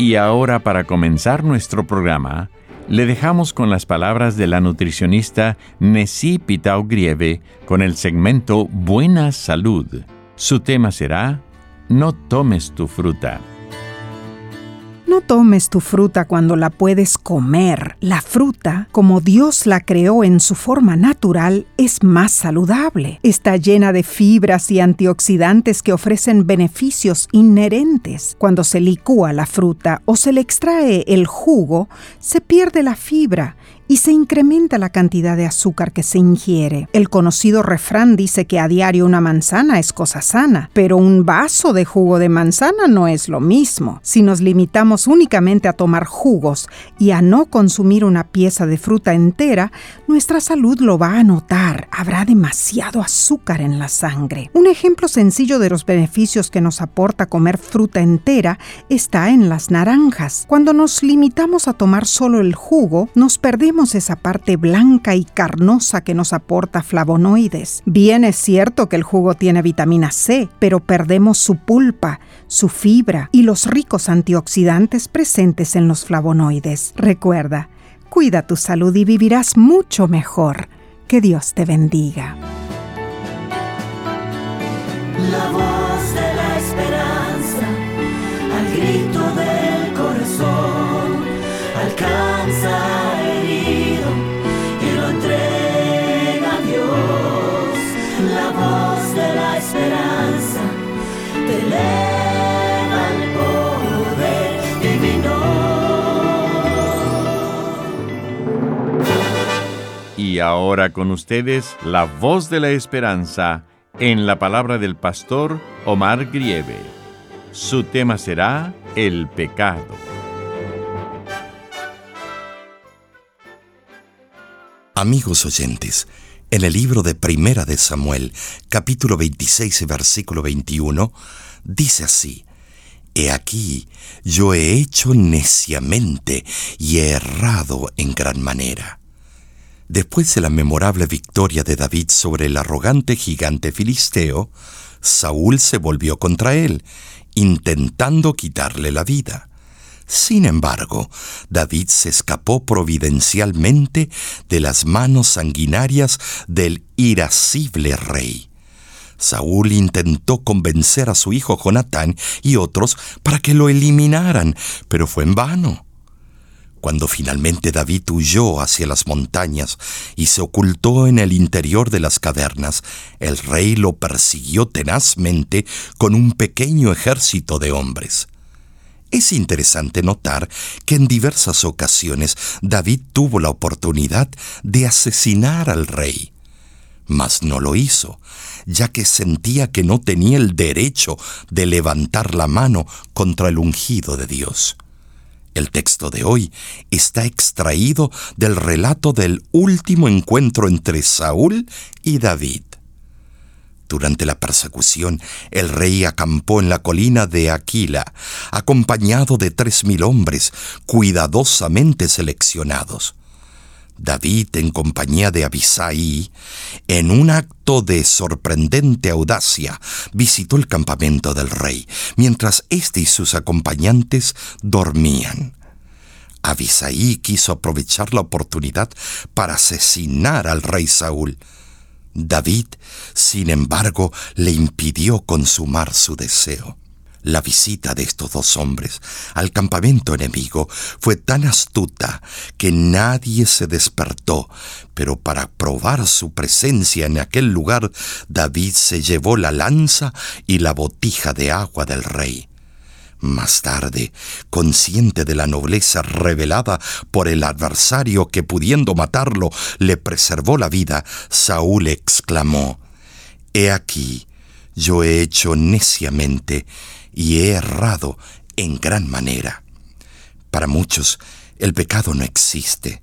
Y ahora para comenzar nuestro programa, le dejamos con las palabras de la nutricionista Nessie Pitao Grieve con el segmento Buena Salud. Su tema será No tomes tu fruta. No tomes tu fruta cuando la puedes comer. La fruta, como Dios la creó en su forma natural, es más saludable. Está llena de fibras y antioxidantes que ofrecen beneficios inherentes. Cuando se licúa la fruta o se le extrae el jugo, se pierde la fibra y se incrementa la cantidad de azúcar que se ingiere. El conocido refrán dice que a diario una manzana es cosa sana, pero un vaso de jugo de manzana no es lo mismo. Si nos limitamos únicamente a tomar jugos y a no consumir una pieza de fruta entera, nuestra salud lo va a notar. Habrá demasiado azúcar en la sangre. Un ejemplo sencillo de los beneficios que nos aporta comer fruta entera está en las naranjas. Cuando nos limitamos a tomar solo el jugo, nos perdemos esa parte blanca y carnosa que nos aporta flavonoides. Bien es cierto que el jugo tiene vitamina C, pero perdemos su pulpa, su fibra y los ricos antioxidantes presentes en los flavonoides. Recuerda, cuida tu salud y vivirás mucho mejor. Que Dios te bendiga. La voz de la esperanza, al grito del corazón, alcanza Ahora con ustedes la voz de la esperanza en la palabra del pastor Omar Grieve. Su tema será el pecado. Amigos oyentes, en el libro de Primera de Samuel, capítulo 26, versículo 21, dice así, He aquí, yo he hecho neciamente y he errado en gran manera. Después de la memorable victoria de David sobre el arrogante gigante filisteo, Saúl se volvió contra él, intentando quitarle la vida. Sin embargo, David se escapó providencialmente de las manos sanguinarias del irascible rey. Saúl intentó convencer a su hijo Jonatán y otros para que lo eliminaran, pero fue en vano. Cuando finalmente David huyó hacia las montañas y se ocultó en el interior de las cavernas, el rey lo persiguió tenazmente con un pequeño ejército de hombres. Es interesante notar que en diversas ocasiones David tuvo la oportunidad de asesinar al rey, mas no lo hizo, ya que sentía que no tenía el derecho de levantar la mano contra el ungido de Dios. El texto de hoy está extraído del relato del último encuentro entre Saúl y David. Durante la persecución, el rey acampó en la colina de Aquila, acompañado de tres mil hombres cuidadosamente seleccionados. David, en compañía de Abisai, en un acto de sorprendente audacia, visitó el campamento del rey, mientras éste y sus acompañantes dormían. Abisaí quiso aprovechar la oportunidad para asesinar al rey Saúl. David, sin embargo, le impidió consumar su deseo. La visita de estos dos hombres al campamento enemigo fue tan astuta que nadie se despertó, pero para probar su presencia en aquel lugar, David se llevó la lanza y la botija de agua del rey. Más tarde, consciente de la nobleza revelada por el adversario que pudiendo matarlo le preservó la vida, Saúl exclamó, He aquí, yo he hecho neciamente y he errado en gran manera. Para muchos, el pecado no existe.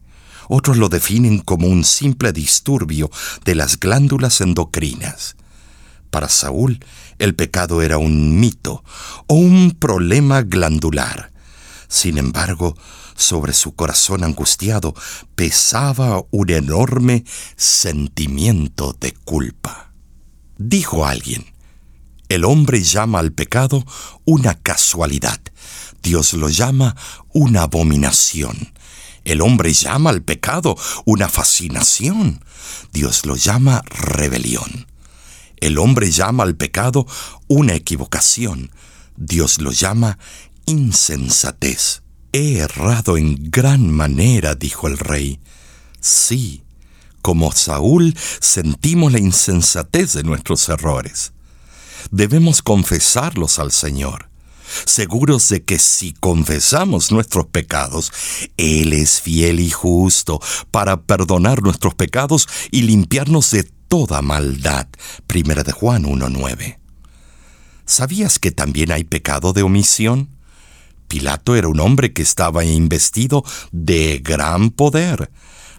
Otros lo definen como un simple disturbio de las glándulas endocrinas. Para Saúl, el pecado era un mito o un problema glandular. Sin embargo, sobre su corazón angustiado pesaba un enorme sentimiento de culpa. Dijo alguien, el hombre llama al pecado una casualidad. Dios lo llama una abominación. El hombre llama al pecado una fascinación. Dios lo llama rebelión. El hombre llama al pecado una equivocación. Dios lo llama insensatez. He errado en gran manera, dijo el rey. Sí, como Saúl sentimos la insensatez de nuestros errores debemos confesarlos al Señor, seguros de que si confesamos nuestros pecados, Él es fiel y justo para perdonar nuestros pecados y limpiarnos de toda maldad. Primera de Juan 1.9. ¿Sabías que también hay pecado de omisión? Pilato era un hombre que estaba investido de gran poder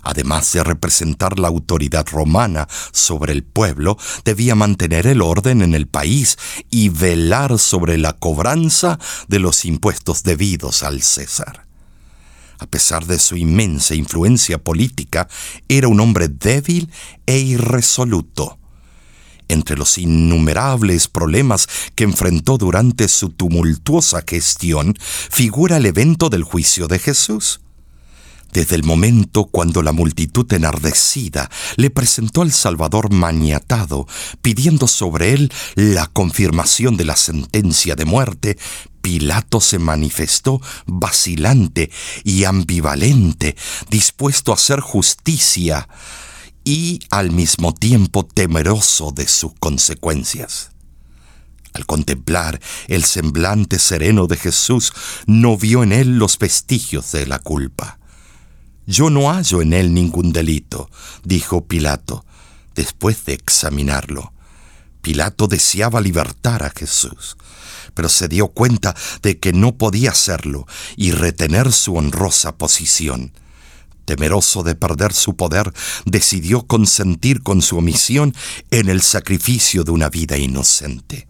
además de representar la autoridad romana sobre el pueblo, debía mantener el orden en el país y velar sobre la cobranza de los impuestos debidos al César. A pesar de su inmensa influencia política, era un hombre débil e irresoluto. Entre los innumerables problemas que enfrentó durante su tumultuosa gestión figura el evento del juicio de Jesús desde el momento cuando la multitud enardecida le presentó al Salvador maniatado, pidiendo sobre él la confirmación de la sentencia de muerte, Pilato se manifestó vacilante y ambivalente, dispuesto a hacer justicia y al mismo tiempo temeroso de sus consecuencias. Al contemplar el semblante sereno de Jesús, no vio en él los vestigios de la culpa. Yo no hallo en él ningún delito, dijo Pilato, después de examinarlo. Pilato deseaba libertar a Jesús, pero se dio cuenta de que no podía hacerlo y retener su honrosa posición. Temeroso de perder su poder, decidió consentir con su omisión en el sacrificio de una vida inocente.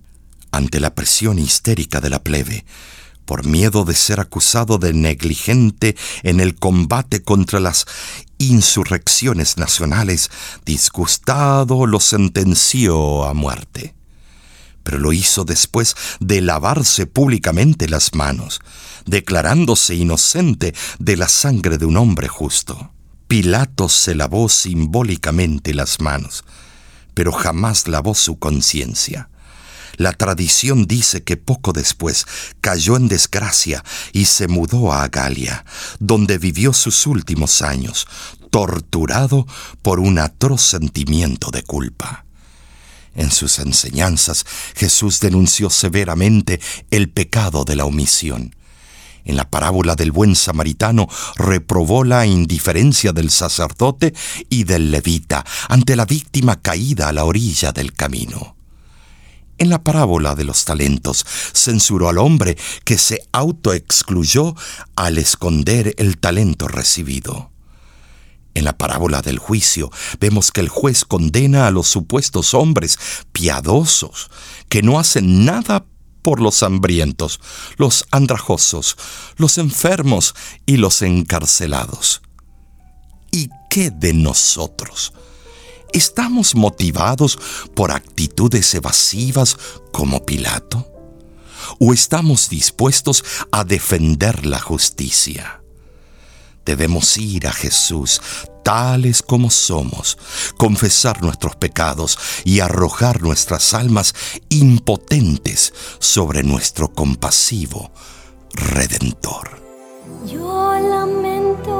Ante la presión histérica de la plebe, por miedo de ser acusado de negligente en el combate contra las insurrecciones nacionales, disgustado lo sentenció a muerte. Pero lo hizo después de lavarse públicamente las manos, declarándose inocente de la sangre de un hombre justo. Pilato se lavó simbólicamente las manos, pero jamás lavó su conciencia. La tradición dice que poco después cayó en desgracia y se mudó a Galia, donde vivió sus últimos años, torturado por un atroz sentimiento de culpa. En sus enseñanzas, Jesús denunció severamente el pecado de la omisión. En la parábola del buen samaritano reprobó la indiferencia del sacerdote y del levita ante la víctima caída a la orilla del camino. En la parábola de los talentos, censuró al hombre que se autoexcluyó al esconder el talento recibido. En la parábola del juicio vemos que el juez condena a los supuestos hombres piadosos que no hacen nada por los hambrientos, los andrajosos, los enfermos y los encarcelados. ¿Y qué de nosotros? ¿Estamos motivados por actitudes evasivas como Pilato? ¿O estamos dispuestos a defender la justicia? Debemos ir a Jesús tales como somos, confesar nuestros pecados y arrojar nuestras almas impotentes sobre nuestro compasivo Redentor. Yo lamento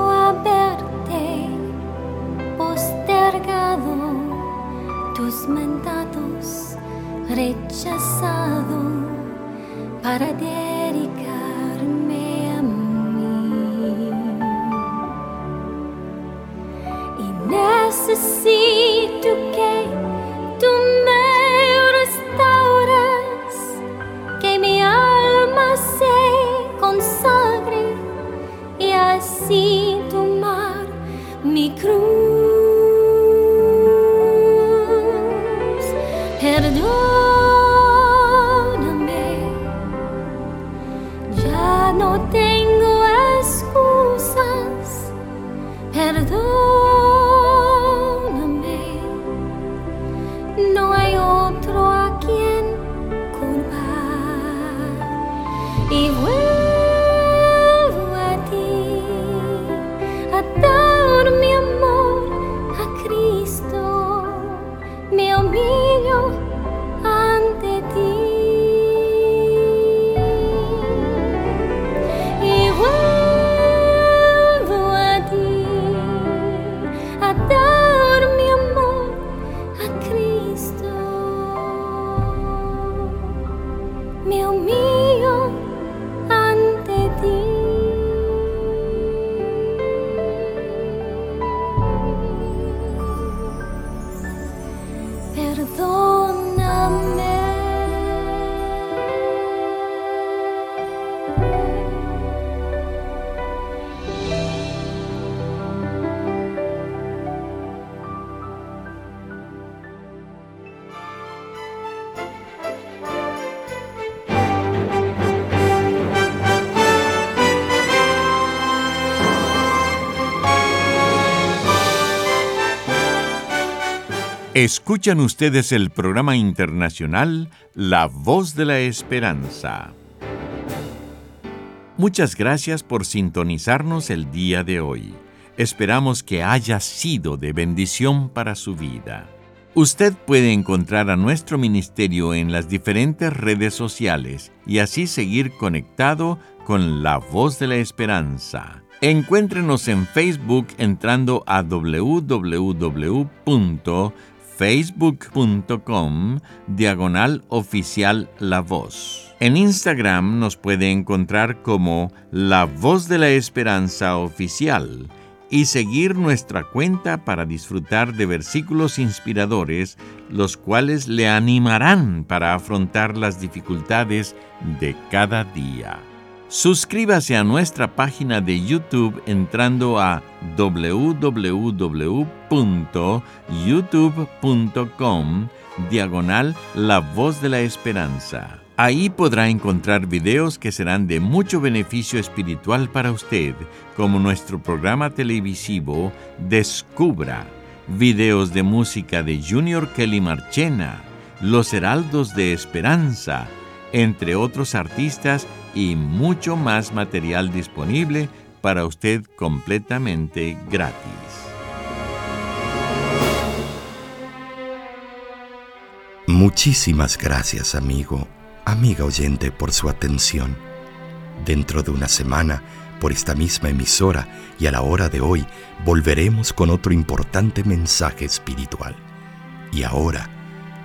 para dedicarme a mí. Y necesito que tú me restauras, que mi alma se consagre y así tomar mi cruz. Escuchan ustedes el programa internacional La Voz de la Esperanza. Muchas gracias por sintonizarnos el día de hoy. Esperamos que haya sido de bendición para su vida. Usted puede encontrar a nuestro ministerio en las diferentes redes sociales y así seguir conectado con la voz de la esperanza. Encuéntrenos en Facebook entrando a www.facebook.com diagonal oficial La Voz. En Instagram nos puede encontrar como La Voz de la Esperanza Oficial y seguir nuestra cuenta para disfrutar de versículos inspiradores, los cuales le animarán para afrontar las dificultades de cada día. Suscríbase a nuestra página de YouTube entrando a www.youtube.com diagonal La Voz de la Esperanza. Ahí podrá encontrar videos que serán de mucho beneficio espiritual para usted, como nuestro programa televisivo Descubra, videos de música de Junior Kelly Marchena, Los Heraldos de Esperanza, entre otros artistas y mucho más material disponible para usted completamente gratis. Muchísimas gracias, amigo, amiga oyente, por su atención. Dentro de una semana, por esta misma emisora y a la hora de hoy, volveremos con otro importante mensaje espiritual. Y ahora,